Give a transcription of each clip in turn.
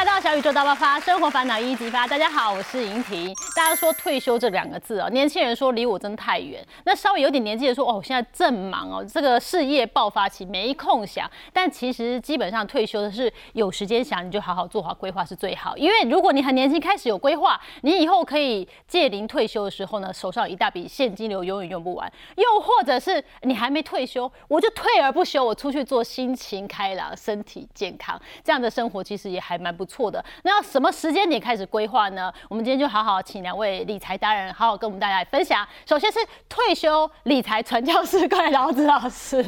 来到小宇宙大爆发，生活烦恼一一激发。大家好，我是莹婷。大家说退休这两个字啊，年轻人说离我真太远。那稍微有点年纪的说，哦，我现在正忙哦，这个事业爆发期没空想。但其实基本上退休的是有时间想，你就好好做好规划是最好。因为如果你很年轻开始有规划，你以后可以借龄退休的时候呢，手上有一大笔现金流，永远用不完。又或者是你还没退休，我就退而不休，我出去做，心情开朗，身体健康，这样的生活其实也还蛮。不错的，那要什么时间点开始规划呢？我们今天就好好请两位理财达人，好好跟我们大家来分享。首先是退休理财传教士怪老子老师，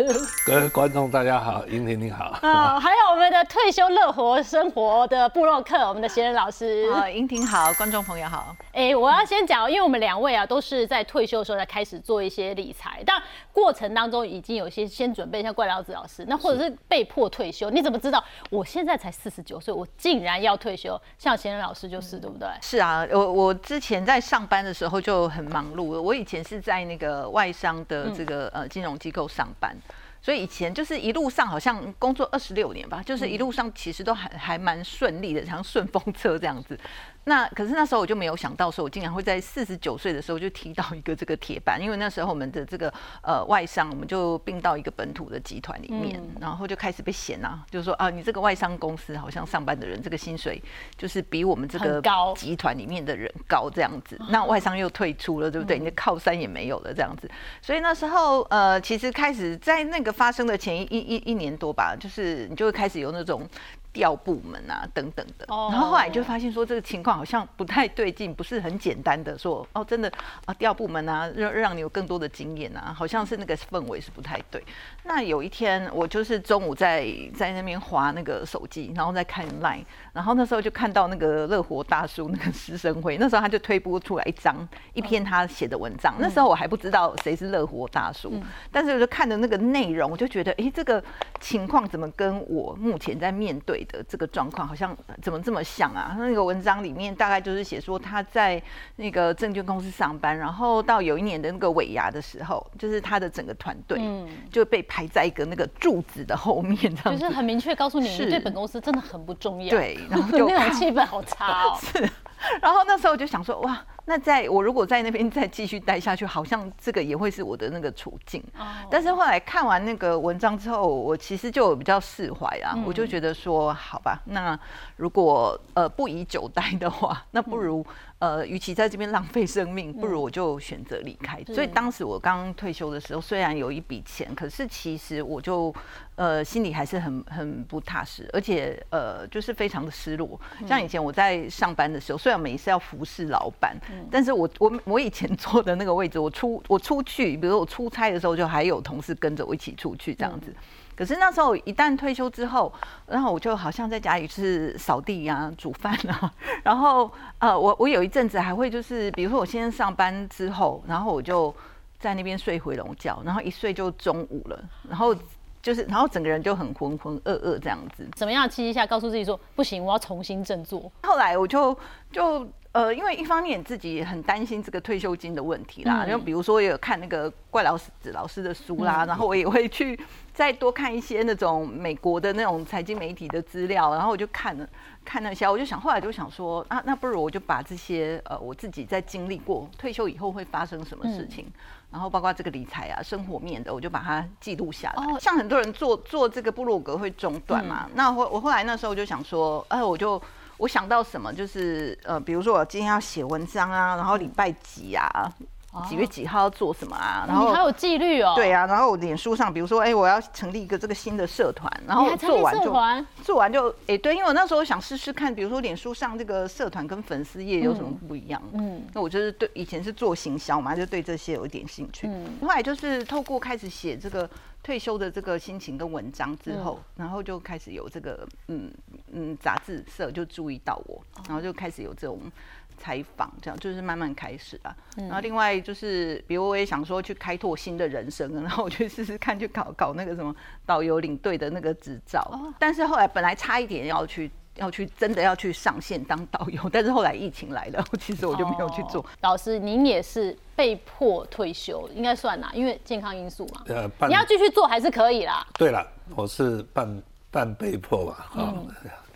各位观众大家好，英婷你好。啊，还有我们的退休乐活生活的布洛克，我们的贤人老师。啊，莹婷好，观众朋友好。哎，我要先讲，因为我们两位啊都是在退休的时候才开始做一些理财，但过程当中已经有些先准备，像怪老子老师，那或者是被迫退休，你怎么知道？我现在才四十九岁，我竟。然要退休，像贤仁老师就是，对不对？是啊，我我之前在上班的时候就很忙碌。我以前是在那个外商的这个呃金融机构上班，所以以前就是一路上好像工作二十六年吧，就是一路上其实都还还蛮顺利的，像顺风车这样子。那可是那时候我就没有想到说，我竟然会在四十九岁的时候就踢到一个这个铁板，因为那时候我们的这个呃外商，我们就并到一个本土的集团里面，然后就开始被嫌啊，就是说啊，你这个外商公司好像上班的人这个薪水就是比我们这个集团里面的人高这样子，那外商又退出了，对不对？你的靠山也没有了这样子，所以那时候呃，其实开始在那个发生的前一一一年多吧，就是你就会开始有那种。调部门啊，等等的，然后后来就发现说这个情况好像不太对劲，不是很简单的说哦，真的啊调部门啊，让让你有更多的经验啊，好像是那个氛围是不太对。那有一天我就是中午在在那边划那个手机，然后在看 Line，然后那时候就看到那个乐活大叔那个师生会，那时候他就推播出来一张一篇他写的文章，那时候我还不知道谁是乐活大叔，但是我就看的那个内容，我就觉得哎，这个情况怎么跟我目前在面对。的这个状况好像怎么这么像啊？那个文章里面大概就是写说他在那个证券公司上班，然后到有一年的那个尾牙的时候，就是他的整个团队就被排在一个那个柱子的后面，这样就是很明确告诉你，你对本公司真的很不重要。对，然后就 那种 气氛好差哦。是，然后那时候就想说，哇。那在我如果在那边 再继续待下去，好像这个也会是我的那个处境。但是后来看完那个文章之后，我其实就比较释怀啊，我就觉得说，好吧，那如果呃不宜久待的话，那不如。呃，与其在这边浪费生命，不如我就选择离开。所以当时我刚退休的时候，虽然有一笔钱，可是其实我就呃心里还是很很不踏实，而且呃就是非常的失落。像以前我在上班的时候，虽然每一次要服侍老板，但是我我我以前坐的那个位置，我出 我出去，比如我出差的时候，就还有同事跟着我一起出去这样子。可是那时候一旦退休之后，然后我就好像在家里是扫地啊、煮饭啊，然后呃，我我有一阵子还会就是，比如说我现在上班之后，然后我就在那边睡回笼觉，然后一睡就中午了，然后就是，然后整个人就很浑浑噩噩这样子。怎么样七一下告诉自己说不行，我要重新振作？后来我就就。呃，因为一方面自己很担心这个退休金的问题啦，就比如说也有看那个怪老师老师的书啦，然后我也会去再多看一些那种美国的那种财经媒体的资料，然后我就看了看那些，我就想后来就想说啊，那不如我就把这些呃我自己在经历过退休以后会发生什么事情，然后包括这个理财啊、生活面的，我就把它记录下来。像很多人做做这个部落格会中断嘛，那我我后来那时候就想说，哎，我就。我想到什么，就是呃，比如说我今天要写文章啊，然后礼拜几啊，几月几号要做什么啊，然后你还有纪律哦。对啊，然后我脸书上，比如说，哎，我要成立一个这个新的社团，然后做完就做完就，哎，对，因为我那时候想试试看，比如说脸书上这个社团跟粉丝页有什么不一样。嗯，那我就是对以前是做行销嘛，就对这些有一点兴趣。嗯，后来就是透过开始写这个。退休的这个心情跟文章之后，然后就开始有这个嗯嗯杂志社就注意到我，然后就开始有这种采访，这样就是慢慢开始了。然后另外就是，比如我也想说去开拓新的人生，然后我去试试看，去搞搞那个什么导游领队的那个执照。但是后来本来差一点要去。要去真的要去上线当导游，但是后来疫情来了，其实我就没有去做。老师，您也是被迫退休，应该算啦，因为健康因素嘛。呃，你要继续做还是可以啦。对了，我是半半被迫吧，啊，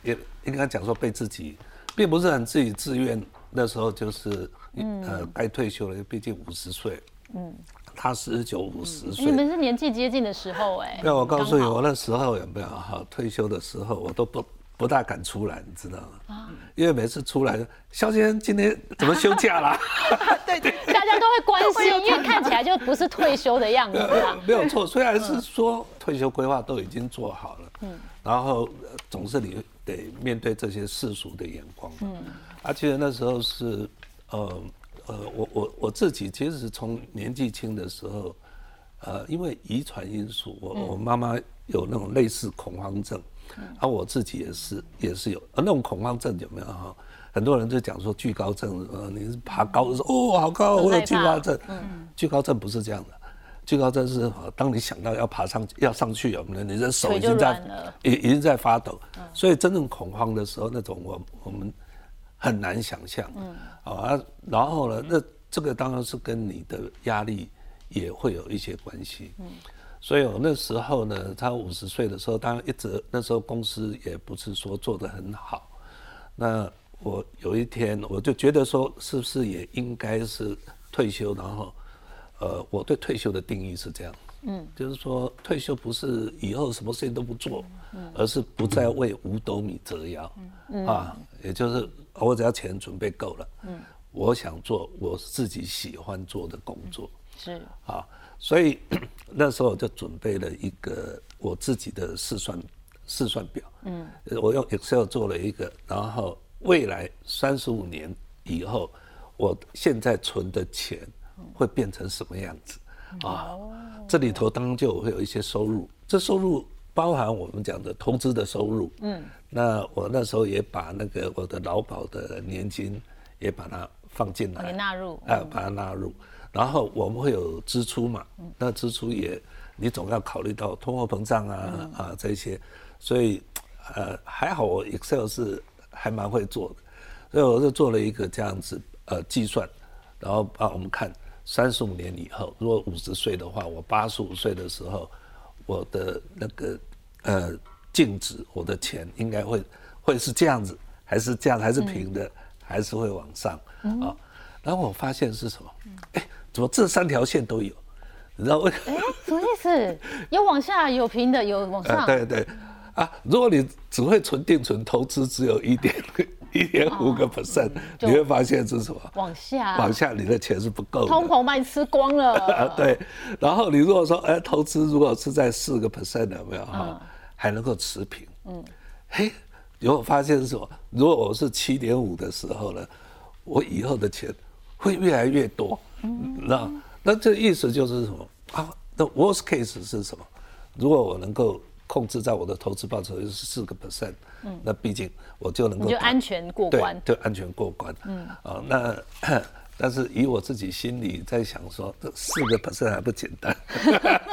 也应该讲说被自己，并不是很自己自愿。那时候就是呃该退休了，毕竟五十岁。嗯。他十九五十岁，你们是年纪接近的时候哎。那我告诉你，我那时候有没有哈退休的时候，我都不不大敢出来，你知道吗？啊。因为每次出来，肖先生今天怎么休假啦？对 对，大家都会关心，因为看起来就不是退休的样子啊。没有错，虽然是说退休规划都已经做好了，嗯，然后总是你得面对这些世俗的眼光，嗯，而且那时候是呃。呃，我我我自己其实是从年纪轻的时候，呃，因为遗传因素，我我妈妈有那种类似恐慌症，而我自己也是也是有，而那种恐慌症有没有哈？很多人就讲说惧高症，呃，你是爬高的时候，哦，好高，我有惧高症。嗯，惧高症不是这样的，惧高症是当你想到要爬上要上去有没有？你的手已经在已已经在发抖，所以真正恐慌的时候，那种我我们。很难想象，嗯，啊，然后呢，那这个当然是跟你的压力也会有一些关系，嗯，所以我那时候呢，他五十岁的时候，当然一直那时候公司也不是说做得很好，那我有一天我就觉得说，是不是也应该是退休，然后，呃，我对退休的定义是这样，嗯，就是说退休不是以后什么事情都不做，嗯，而是不再为五斗米折腰，嗯，啊，也就是。我只要钱准备够了，嗯，我想做我自己喜欢做的工作，是啊，所以 那时候我就准备了一个我自己的试算试算表，嗯，我用 Excel 做了一个，然后未来三十五年以后，我现在存的钱会变成什么样子啊？这里头当然就会有一些收入，这收入。包含我们讲的投资的收入，嗯，那我那时候也把那个我的劳保的年金也把它放进来，纳入，啊，把它纳入，然后我们会有支出嘛，那支出也你总要考虑到通货膨胀啊啊这些，所以呃还好我 Excel 是还蛮会做的，所以我就做了一个这样子呃计算，然后帮我们看三十五年以后，如果五十岁的话，我八十五岁的时候。我的那个呃净值，我的钱应该会会是这样子，还是这样，还是平的，还是会往上啊？然后我发现是什么？哎，怎么这三条线都有？你知道为？哎，什么意思？有往下，有平的，有往上。对对啊，如果你只会存定存，投资只有一点。一点五个 percent，你会发现是什么？往下，往下，你的钱是不够的。通膨把你吃光了。对，然后你如果说，哎，投资如果是在四个 percent 有没有哈，还能够持平。嗯，嘿，如果发现是什么？如果我是七点五的时候呢，我以后的钱会越来越多。嗯，那那这意思就是什么啊？那 worst case 是什么？如果我能够。控制在我的投资报酬是四个 percent，嗯，那毕竟我就能够就安全过关，对，安全过关，嗯，啊，那 但是以我自己心里在想说，这四个 percent 还不简单，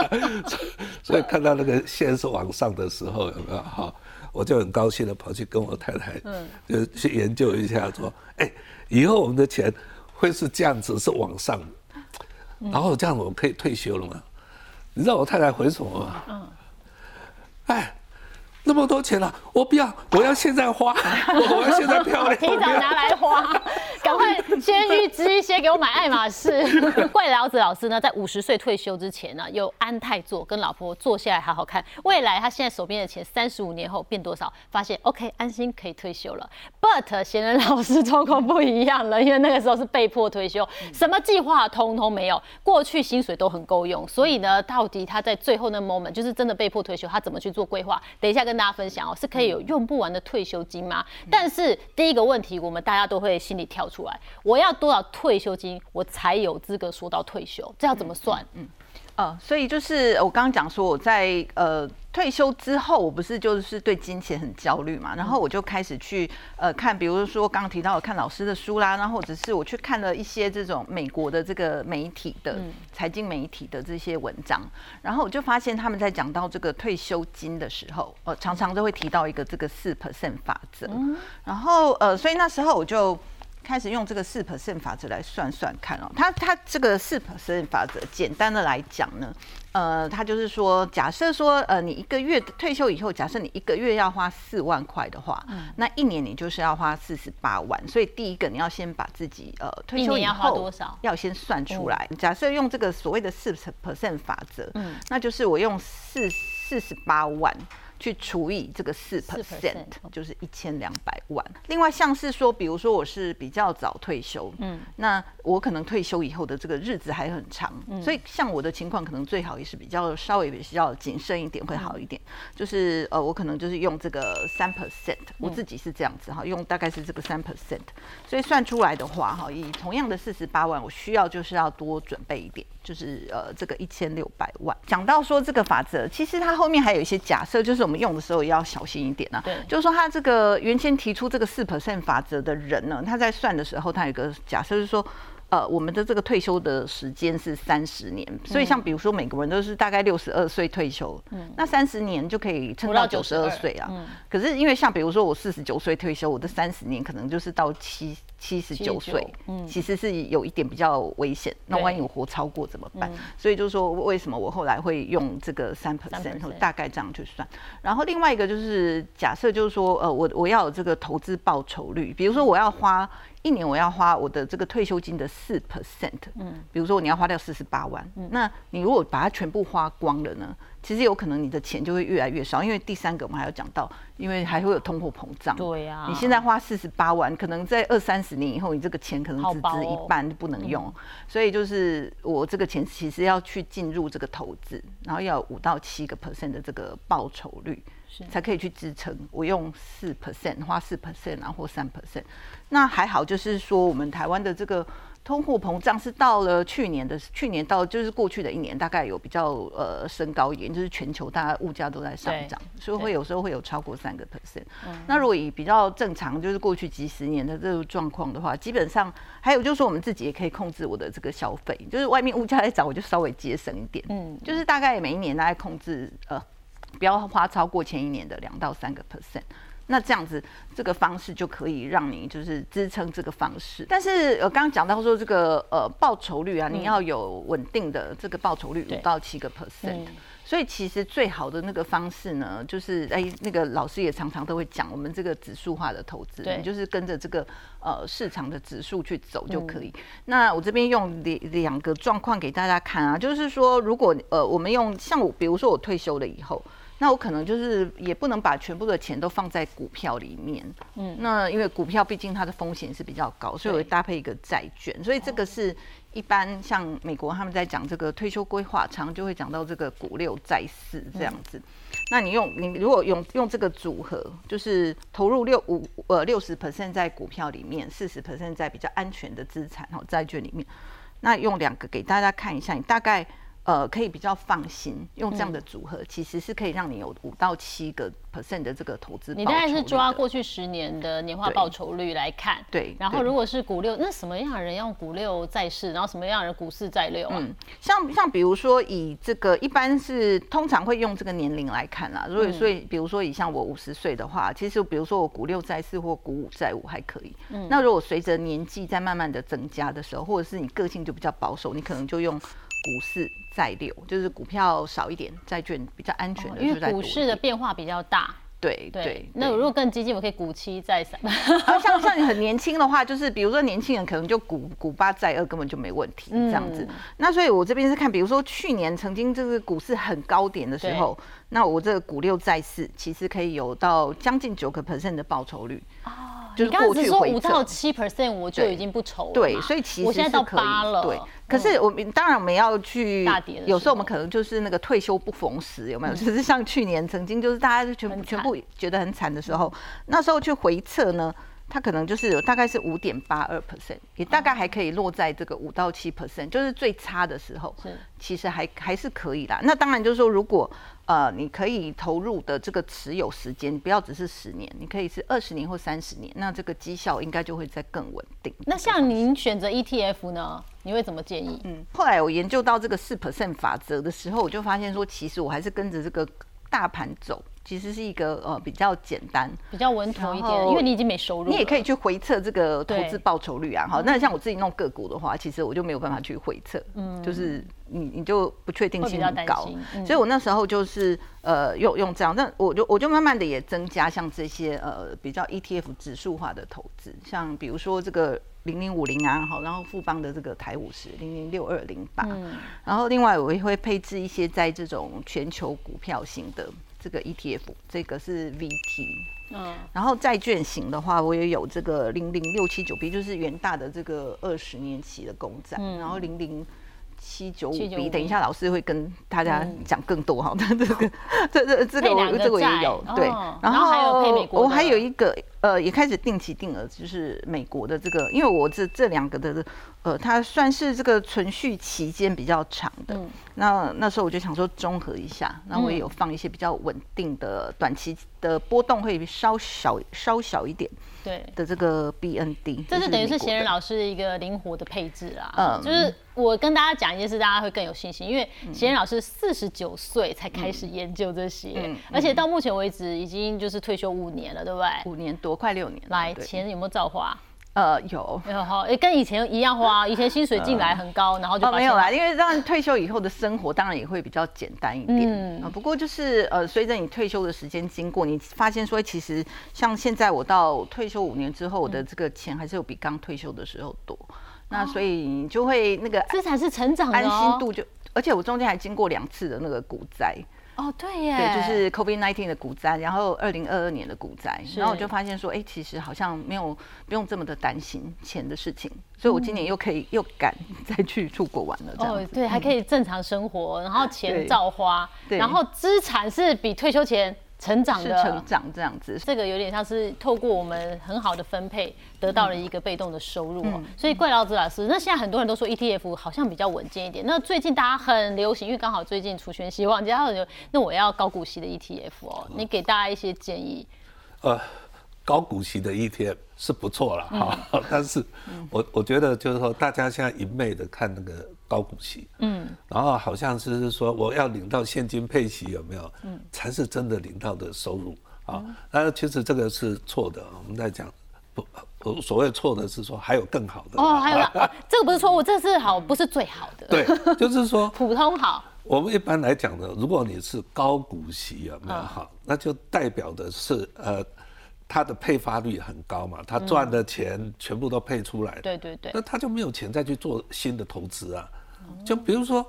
所以看到那个线是往上的时候，有没有哈？我就很高兴的跑去跟我太太，嗯，就去研究一下，说，哎，以后我们的钱会是这样子，是往上，然后这样我可以退休了吗？你知道我太太回什么吗？嗯。哎，那么多钱了，我不要，我要现在花，我要现在漂亮，提早拿来花，赶快先预支一些给我买爱马仕。怪老子老师呢，在五十岁退休之前呢，有安泰座跟老婆坐下来好好看未来。他现在手边的钱，三十五年后变多少？发现 OK，安心可以退休了。But 贤人老师状况不一样了，因为那个时候是被迫退休，什么计划通通没有，过去薪水都很够用，所以呢，到底他在最后那 moment 就是真的被迫退休，他怎么去做规划？等一下跟大家分享哦，是可以有用不完的退休金吗？但是第一个问题，我们大家都会心里跳出来，我要多少退休金，我才有资格说到退休？这要怎么算？嗯。呃，所以就是我刚刚讲说，我在呃退休之后，我不是就是对金钱很焦虑嘛，然后我就开始去呃看，比如说刚刚提到看老师的书啦，然后或者是我去看了一些这种美国的这个媒体的财经媒体的这些文章，然后我就发现他们在讲到这个退休金的时候，呃，常常都会提到一个这个四 percent 法则，然后呃，所以那时候我就。开始用这个四 percent 法则来算算看哦。它它这个四 percent 法则，简单的来讲呢，呃，它就是说，假设说，呃，你一个月退休以后，假设你一个月要花四万块的话，那一年你就是要花四十八万。所以第一个你要先把自己呃退休以后要先算出来。假设用这个所谓的四 percent 法则，嗯，那就是我用四四十八万。去除以这个四 percent，就是一千两百万。另外，像是说，比如说我是比较早退休，嗯，那我可能退休以后的这个日子还很长，所以像我的情况，可能最好也是比较稍微比较谨慎一点会好一点。就是呃，我可能就是用这个三 percent，我自己是这样子哈，用大概是这个三 percent，所以算出来的话哈，以同样的四十八万，我需要就是要多准备一点，就是呃这个一千六百万。讲到说这个法则，其实它后面还有一些假设，就是我们。用的时候也要小心一点啊。对，就是说他这个原先提出这个四 percent 法则的人呢，他在算的时候，他有个假设是说。呃，我们的这个退休的时间是三十年，所以像比如说美国人都是大概六十二岁退休，嗯，那三十年就可以撑到九十二岁啊。嗯，可是因为像比如说我四十九岁退休，我的三十年可能就是到七七十九岁，嗯，其实是有一点比较危险。那万一我活超过怎么办？所以就是说，为什么我后来会用这个三 percent，大概这样去算。然后另外一个就是假设就是说，呃，我我要有这个投资报酬率，比如说我要花。一年我要花我的这个退休金的四 percent，嗯，比如说你要花掉四十八万，嗯，那你如果把它全部花光了呢，其实有可能你的钱就会越来越少，因为第三个我们还要讲到，因为还会有通货膨胀，对呀，你现在花四十八万，可能在二三十年以后，你这个钱可能只值一半就不能用，所以就是我这个钱其实要去进入这个投资，然后要五到七个 percent 的这个报酬率。才可以去支撑。我用四 percent 花四 percent 啊，或三 percent，那还好。就是说，我们台湾的这个通货膨胀是到了去年的，去年到就是过去的一年，大概有比较呃升高一点，就是全球大家物价都在上涨，所以会有时候会有超过三个 percent。那如果以比较正常，就是过去几十年的这个状况的话，基本上还有就是说，我们自己也可以控制我的这个消费，就是外面物价在涨，我就稍微节省一点。嗯，就是大概每一年大概控制呃。不要花超过前一年的两到三个 percent，那这样子这个方式就可以让你就是支撑这个方式。但是呃，刚刚讲到说这个呃报酬率啊，你要有稳定的这个报酬率五到七个 percent。所以其实最好的那个方式呢，就是哎，那个老师也常常都会讲，我们这个指数化的投资，你就是跟着这个呃市场的指数去走就可以。那我这边用两两个状况给大家看啊，就是说如果呃我们用像我，比如说我退休了以后。那我可能就是也不能把全部的钱都放在股票里面，嗯，那因为股票毕竟它的风险是比较高，所以我会搭配一个债券，所以这个是一般像美国他们在讲这个退休规划，常就会讲到这个股六债四这样子。那你用你如果用用这个组合，就是投入六五呃六十 percent 在股票里面，四十 percent 在比较安全的资产哦债券里面，那用两个给大家看一下，你大概。呃，可以比较放心用这样的组合，其实是可以让你有五到七个 percent 的这个投资。你大概是抓过去十年的年化报酬率来看，对。然后如果是股六，那什么样的人用股六在市，然后什么样的人股四在六啊？嗯，像像比如说以这个一般是通常会用这个年龄来看啦。如果所以比如说以像我五十岁的话，其实比如说我股六在四或股五在五还可以。嗯。那如果随着年纪在慢慢的增加的时候，或者是你个性就比较保守，你可能就用。股市债六就是股票少一点，债券比较安全的，因为股市的变化比较大。对对，那如果更激进，我可以股七再三。像像你很年轻的话，就是比如说年轻人可能就股股八再二根本就没问题这样子。那所以我这边是看，比如说去年曾经这个股市很高点的时候，那我这个股六再四其实可以有到将近九个 percent 的报酬率。就是过去说五到七 percent，我就已经不愁了。对，所以其实我现在到八了。对，可是我们当然我们要去，有时候我们可能就是那个退休不逢时，有没有？就是像去年曾经就是大家全部全部觉得很惨的时候，那时候去回测呢。它可能就是有大概是五点八二 percent，也大概还可以落在这个五到七 percent，就是最差的时候，是其实还还是可以啦。那当然就是说，如果呃你可以投入的这个持有时间不要只是十年，你可以是二十年或三十年，那这个绩效应该就会再更稳定。那像您选择 ETF 呢，你会怎么建议？嗯，后来我研究到这个四 percent 法则的时候，我就发现说，其实我还是跟着这个大盘走。其实是一个呃比较简单，比较稳妥一点，因为你已经没收入，你也可以去回测这个投对资报酬率啊。好，那像我自己弄个股的话，其实我就没有办法去回测，嗯，就是你你就不确定性很高，嗯所以我那时候就是呃用用这样，那我就我就慢慢的也增加像这些呃比较 ETF 指数化的投资，像比如说这个零零五零啊，好，然后富邦的这个台五十零零六二零八，嗯。然后另外我也会配置一些在这种全球股票型的这个 ETF，这个是 VT。嗯，然后债券型的话，我也有这个零零六七九 B，就是元大的这个二十年期的公债，嗯。然后零零七九五795 B，等一下老师会跟大家讲更多哈，这个这这这个我这个我也有对。哦，然然后还有我还有一个呃也开始定期定额，就是美国的这个，因为我这这两个的呃它算是这个存续期间比较长的，嗯那那时候我就想说综合一下，那我也有放一些比较稳定的短期的波动会稍小稍小一点对。的这个 BND，这是等于是贤人老师一个灵活的配置啦，嗯就是我跟大家讲一件事，大家会更有信心，因为贤人老师四十九岁才开始研究这些，嗯而且到目前为止已经就是退休五年了，对不对？五年多，快六年。来，对钱有没有照花？呃有。然后诶，跟以前一样花，以前薪水进来很高，然后就哦，没有啦，因为当然退休以后的生活当然也会比较简单一点。嗯嗯、不过就是呃，随着你退休的时间经过，你发现说，其实像现在我到退休五年之后，我的这个钱还是有比刚退休的时候多。那所以你就会那个这才是成长的、安哦、心度就，而且我中间还经过两次的那个股灾。哦，对耶，对，就是 COVID 1 9的股灾，然后二零二二年的股灾，然后我就发现说，哎、其实好像没有不用这么的担心钱的事情，所以我今年又可以、又敢 再去出国玩了，这样对，还可以正常生活，然后钱照花，对。然后资产是比退休前成长是的，成长这样子。这个有点像是透过我们很好的分配，得到了一个被动的收入哦。嗯所以怪老子老师，那现在很多人都说 ETF 好像比较稳健一点。那最近大家很流行，因为刚好最近除权息旺季，他有那我要高股息的 ETF 哦，你给大家一些建议。呃，高股息的 ETF 是不错了哈，但是我我觉得就是说，大家现在一昧的看那个高股息，嗯，然后好像是说我要领到现金配息有没有，嗯，才是真的领到的收入啊。那其实这个是错的，我们在讲不，我所谓错的是说还有更好的。哦，还有、哦、这个不是错误，这是好，不是最好的，对，就是说 普通好。我们一般来讲呢，如果你是高股息有没有？哈，那就代表的是呃，它的配发率很高嘛，它赚的钱全部都配出来，对对对。那他就没有钱再去做新的投资啊。就比如说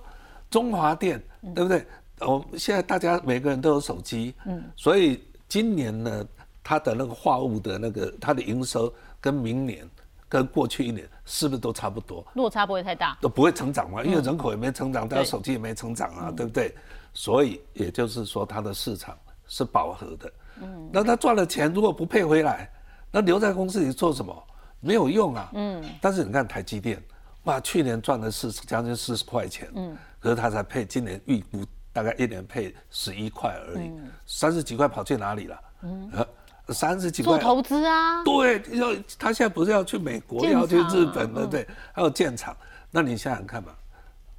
中华电，对不对？我们现在大家每个人都有手机，嗯，所以今年呢，它的那个化物的那个它的营收跟明年跟过去一年是不是都差不多？落差不会太大。都不会成长嘛，因为人口也没成长，大家手机也没成长啊，对不对？所以也就是说，它的市场是饱和的。嗯，那他赚了钱如果不配回来，那留在公司里做什么？没有用啊。嗯，但是你看台积电，哇，去年赚了四将近四十块钱，嗯，可是他才配，今年预估大概一年配十一块而已，三十几块跑去哪里了？嗯，三十几块做投资啊，对，要他现在不是要去美国，要去日本，对不对？还有建厂，那你想想看嘛，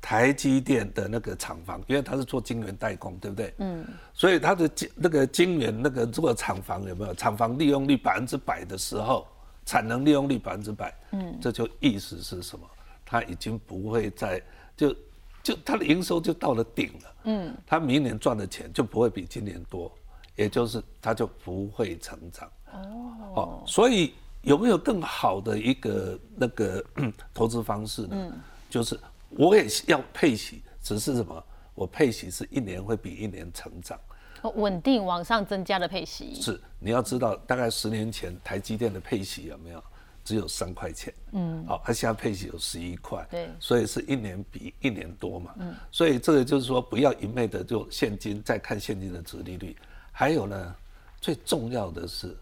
台积电的那个厂房，因为他是做晶圆代工，对不对？嗯。所以他的晶那个晶圆那个如果厂房有没有厂房利用率百分之百的时候，产能利用率百分之百，嗯，这就意思是什么？它已经不会再就就它的营收就到了顶了，嗯，它明年赚的钱就不会比今年多，也就是它就不会成长。哦，所以有没有更好的一个那个 投资方式呢？就是我也要配息，只是什么？我配息是一年会比一年成长。哦稳定往上增加的配息。是，你要知道，大概十年前台积电的配息有没有？只有三块钱，嗯，好、它现在配息有十一块，对。所以是一年比一年多嘛，嗯，所以这个就是说，不要一昧的就现金，再看现金的值利率，还有呢，最重要的是，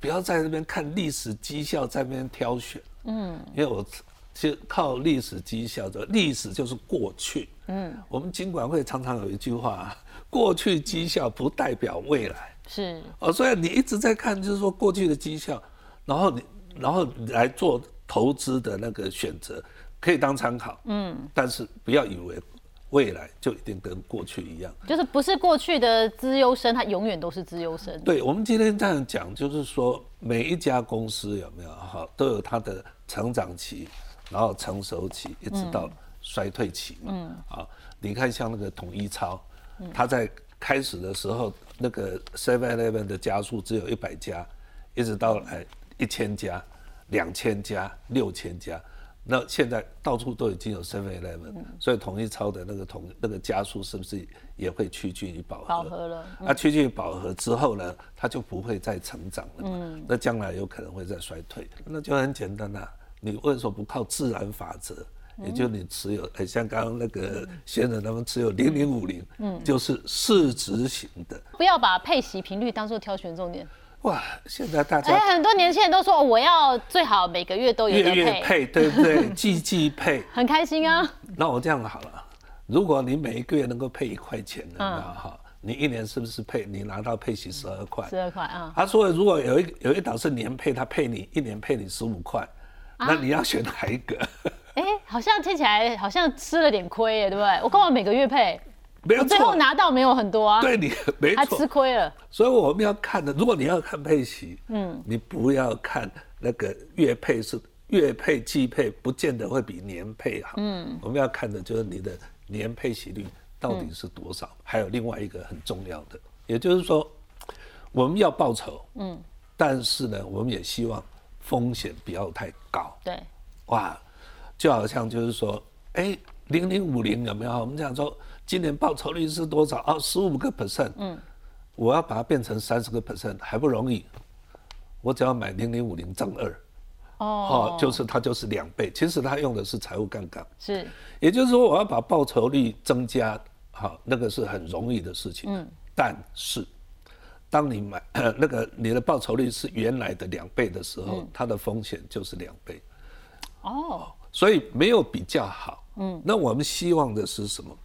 不要在那边看历史绩效，在那边挑选，嗯，因为我其实靠历史绩效的，历史就是过去，嗯，我们尽管会常常有一句话，过去绩效不代表未来，是，哦，所以你一直在看，就是说过去的绩效，然后你然后你来做投资的那个选择，可以当参考，嗯，但是不要以为未来就一定跟过去一样。就是不是过去的资优生，他永远都是资优生。对，我们今天这样讲，就是说每一家公司有没有哈，都有它的成长期，然后成熟期，一直到衰退期嘛。嗯。啊，你看像那个统一超，它在开始的时候，那个 Seven Eleven 的家数只有一百家，一直到来一千家、两千家、六千家。那现在到处都已经有 Seven Eleven，所以统一超的那个统那个加速是不是也会趋近于饱和？饱和了。那趋近于饱和之后呢，它就不会再成长了嘛？那将来有可能会再衰退。那就很简单呐，你为什么不靠自然法则？也就你持有，哎，像刚刚那个先生他们持有零零五零，嗯，就是市值型的。不要把配息频率当做挑选重点。哇，现在大家哎，很多年轻人都说我要最好每个月都有月月配，对不对？季季配，很开心啊。那我这样好了，如果你每一个月能够配一块钱的，那哈，你一年是不是配？你拿到配息十二块？十二块啊。他说如果有一有一档是年配，他配你一年配你十五块，那你要选哪一个？哎，好像听起来好像吃了点亏耶，对不对？我干嘛每个月配？没有最后拿到没有很多啊？对你没错，还吃亏了。所以我们要看的，如果你要看配息，嗯，你不要看那个月配是月配季配，不见得会比年配好。嗯，我们要看的就是你的年配息率到底是多少。还有另外一个很重要的，也就是说，我们要报酬，嗯，但是呢，我们也希望风险不要太高。对，哇，就好像就是说，哎，零零五零有没有？我们讲说。今年报酬率是多少啊？十五个 percent。嗯，我要把它变成三十个 percent 还不容易。我只要买零零五零正二，哦，就是它就是两倍。其实它用的是财务杠杆。是，也就是说我要把报酬率增加，好，那个是很容易的事情。嗯，但是当你买 那个你的报酬率是原来的两倍的时候，它的风险就是两倍。哦，所以没有比较好。嗯，那我们希望的是什么？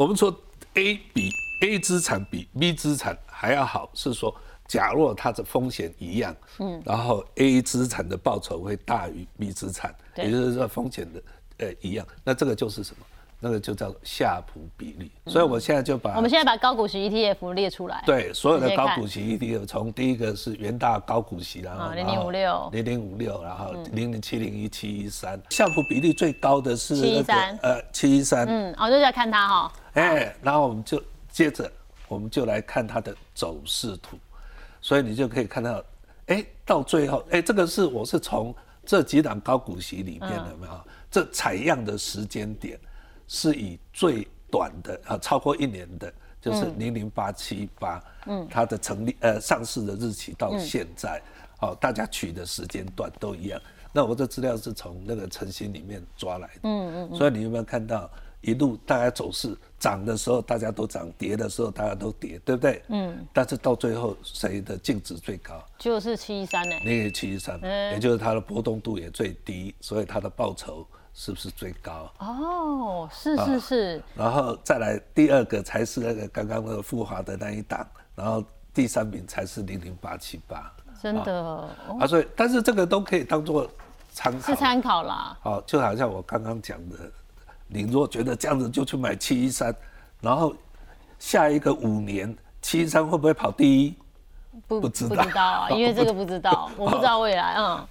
我们说 A 比 A 资产比 B 资产还要好，是说，假若它的风险一样，嗯，然后 A 资产的报酬会大于 B 资产，也就是说风险的呃一样，那这个就是什么？那个就叫夏普比例，所以我现在就把我们现在把高股息 ETF 列出来，对，所有的高股息 ETF，从第一个是元大高股息，然后零零五六，零零五六，然后零零七零一七一三，夏普比例最高的是七一三，呃，七一三，嗯，我就在看它哈，哎，然后我们就接着我们就来看它的走势图，所以你就可以看到，哎，到最后，哎，这个是我是从这几档高股息里面有没有？这采样的时间点。是以最短的啊，超过一年的，就是零零八七八，嗯，它的成立呃上市的日期到现在，哦，大家取的时间段都一样。那我的资料是从那个晨星里面抓来的，嗯嗯，所以你有没有看到一路大家走势涨的时候大家都涨，跌的时候大家都跌，对不对？嗯。但是到最后谁的净值最高？就是七一三呢。那个七一三，也就是它的波动度也最低，所以它的报酬。是不是最高？哦，是是是。然后再来第二个才是那个刚刚那个富华的那一档，然后第三名才是零零八七八。真的啊，所以但是这个都可以当做参考。是参考啦。好，就好像我刚刚讲的，你如果觉得这样子就去买七一三，然后下一个五年七一三会不会跑第一？不不知道啊，因为这个不知道，我不知道未来嗯。啊，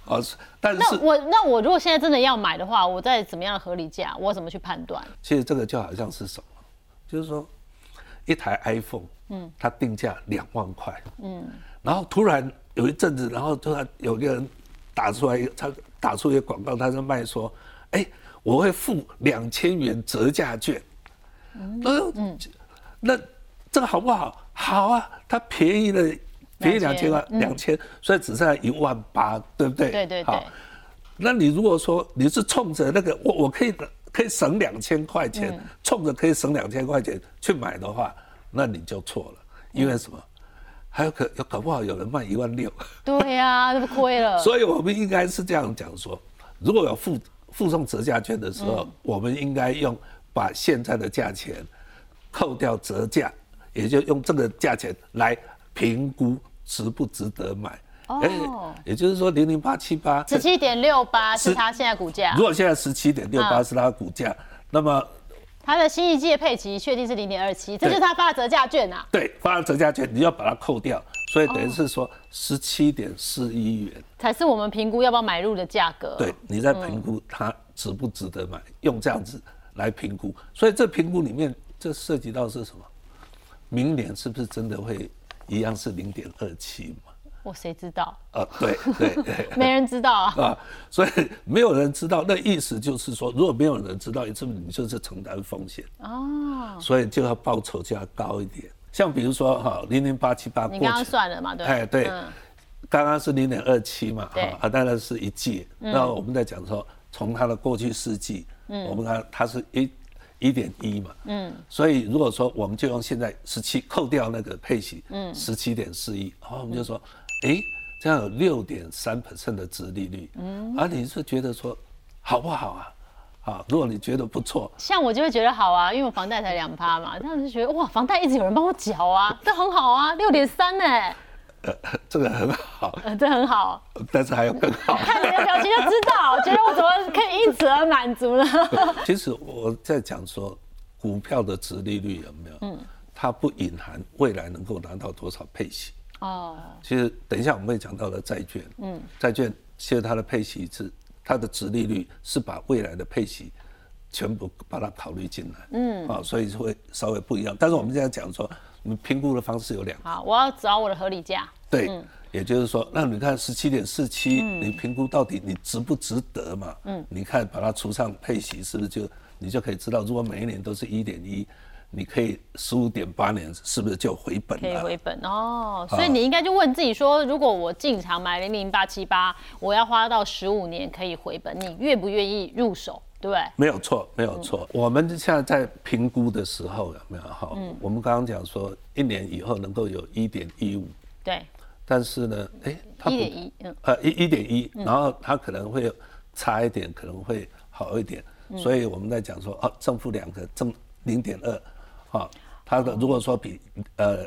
但是那我那我如果现在真的要买的话，我在怎么样的合理价，我怎么去判断？其实这个就好像是什么，就是说一台 iPhone，嗯，它定价两万块，嗯，然后突然有一阵子，然后突然有个人打出来他打出一个广告，他在卖说，哎，我会付两千元折价券，嗯，嗯，那这个好不好？好啊，它便宜了。便宜两千万，两千，所以只剩下一万八，对不对？对对对。那你如果说你是冲着那个我我可以可以省两千块钱，冲着可以省两千块钱去买的话，那你就错了，因为什么？还有可有搞不好有人卖一万六。对呀，那不亏了。所以我们应该是这样讲说，如果有附附送折价券的时候，我们应该用把现在的价钱扣掉折价，也就用这个价钱来评估。值不值得买？哦，也就是说，零零八七八十七点六八是它现在股价。如果现在十七点六八是它的股价，那么它的新一季的配齐确定是零点二七，这就是它发的折价券啊。对，发的折价券，你要把它扣掉，所以等于是说十七点四一元，才是我们评估要不要买入的价格。对，你在评估它值不值得买，用这样子来评估。所以这评估里面，这涉及到是什么？明年是不是真的会一样是零点二七嘛？我谁知道？啊，对对对，没人知道啊。啊，所以没有人知道，那意思就是说，如果没有人知道，是不是你就是承担风险？哦，所以就要报酬就要高一点。像比如说哈，零零八七八，你刚刚算了嘛？对，哎对，刚刚是零点二七嘛，对啊，当然是一季。那我们在讲说，从它的过去四季，我们看它是一一点一嘛，嗯，所以如果说我们就用现在十七扣掉那个配息，嗯，十七点四亿，然后我们就说，哎，这样有六点三 percent 的值利率，嗯，而你是觉得说好不好啊？啊，如果你觉得不错，像我就会觉得好啊，因为我房贷才两趴嘛，这样就觉得哇，房贷一直有人帮我缴啊，这很好啊，六点三呢，呃，这个很好，呃，这很好，但是还有更好。看你的表情就知道，觉得我怎么可以因此而满足呢？其实我在讲说，股票的值利率有没有？嗯，它不隐含未来能够拿到多少配息。哦，其实等一下我们会讲到的债券，嗯，债券其实它的配息是它的值利率是把未来的配息全部把它考虑进来，嗯，啊，所以会稍微不一样。但是我们现在讲说，你评估的方式有两个。好，我要找我的合理价。对，也就是说，那你看十七点四七，你评估到底你值不值得嘛？嗯，你看把它除上配息，是不是就你就可以知道，如果每一年都是一点一，你可以十五点八年是不是就回本了？可以回本哦，所以你应该就问自己说，如果我进场买零零八七八，我要花到十五年可以回本，你愿不愿意入手？对？没有错，没有错。我们现在在评估的时候有没有哈？嗯，我们刚刚讲说一年以后能够有一点一五，对。但是呢，哎，一点一，嗯，呃，一一点一，然后它可能会差一点，可能会好一点。所以我们在讲说，啊，正负两个，正零点二，啊，它的如果说比呃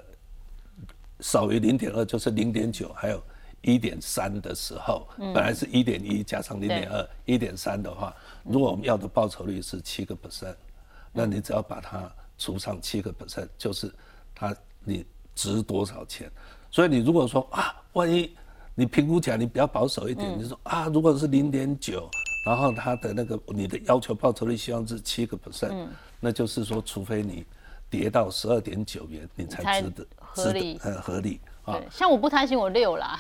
少于零点二，就是零点九，还有一点三的时候，本来是一点一加上零点二，一点三的话，如果我们要的报酬率是七个 percent，那你只要把它除上七个 percent，就是它你值多少钱。所以你如果说啊，万一你评估起来你比较保守一点，你说啊，如果是零点九，然后它的那个你的要求报酬率希望是七个 percent，那就是说，除非你跌到十二点九元，你才值得合理，很合理啊。像我不贪心，我六啦。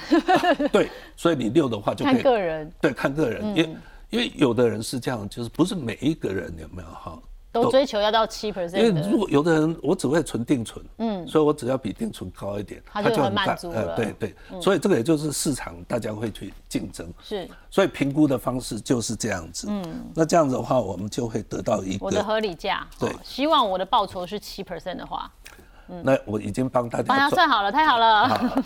对，所以你六的话就看个人。对，看个人，因因为有的人是这样，就是不是每一个人有没有哈。都追求要到七 percent，因为如果有的人我只会存定存，嗯，所以我只要比定存高一点，他就很满足了。对对，所以这个也就是市场大家会去竞争，是，所以评估的方式就是这样子。嗯，那这样子的话，我们就会得到一个我的合理价。对，希望我的报酬是七 percent 的话，那我已经帮大家帮他算好了，太好了。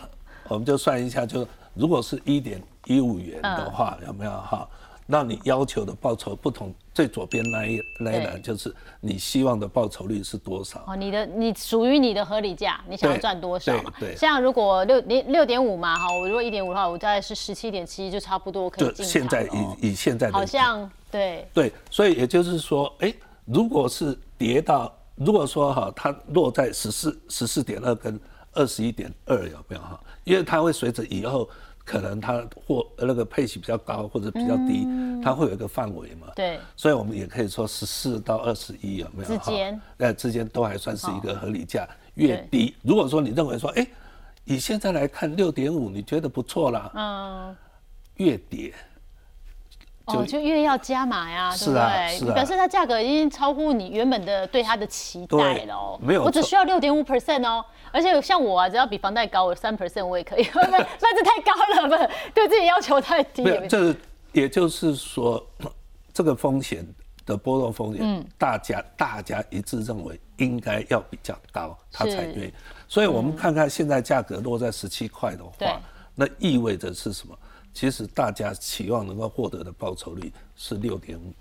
我们就算一下，就如果是一点一五元的话，有没有哈？那你要求的报酬不同，最左边那一那一栏就是你希望的报酬率是多少？哦，你的你属于你的合理价，你想要赚多少嘛？对，像如果六零六点五嘛，哈，我如果一点五的话，我大概是十七点七，就差不多可以进现在以以现在好像对对，所以也就是说，哎，如果是跌到，如果说哈，它落在十四十四点二跟二十一点二有没有哈？因为它会随着以后。可能它或那个配息比较高或者比较低，它会有一个范围嘛？对，所以我们也可以说十四到二十一有没有？之间，那之间都还算是一个合理价。越低，如果说你认为说，哎，以现在来看六点五，你觉得不错啦，嗯，越跌，哦，就越要加码呀，对不对？表示它价格已经超乎你原本的对它的期待了哦。没有，我只需要六点五 percent 哦。而且像我啊，只要比房贷高，我三 percent 我也可以。那这太高了，不 对自己要求太低。没这也就是说，这个风险的波动风险，大家大家一致认为应该要比较高，他才愿意。所以我们看看现在价格落在十七块的话，那意味着是什么？其实大家期望能够获得的报酬率是六点五。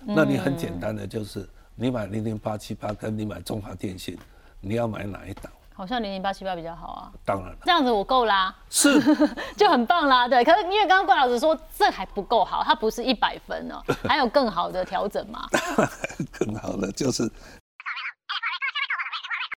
那你很简单的就是，你买零零八七八跟你买中华电信，你要买哪一档？好像零零八七八比较好啊，当然了，这样子我够啦，是 就很棒啦，对。可是因为刚刚怪老师说这还不够好，它不是一百分哦，还有更好的调整嘛？更好的就是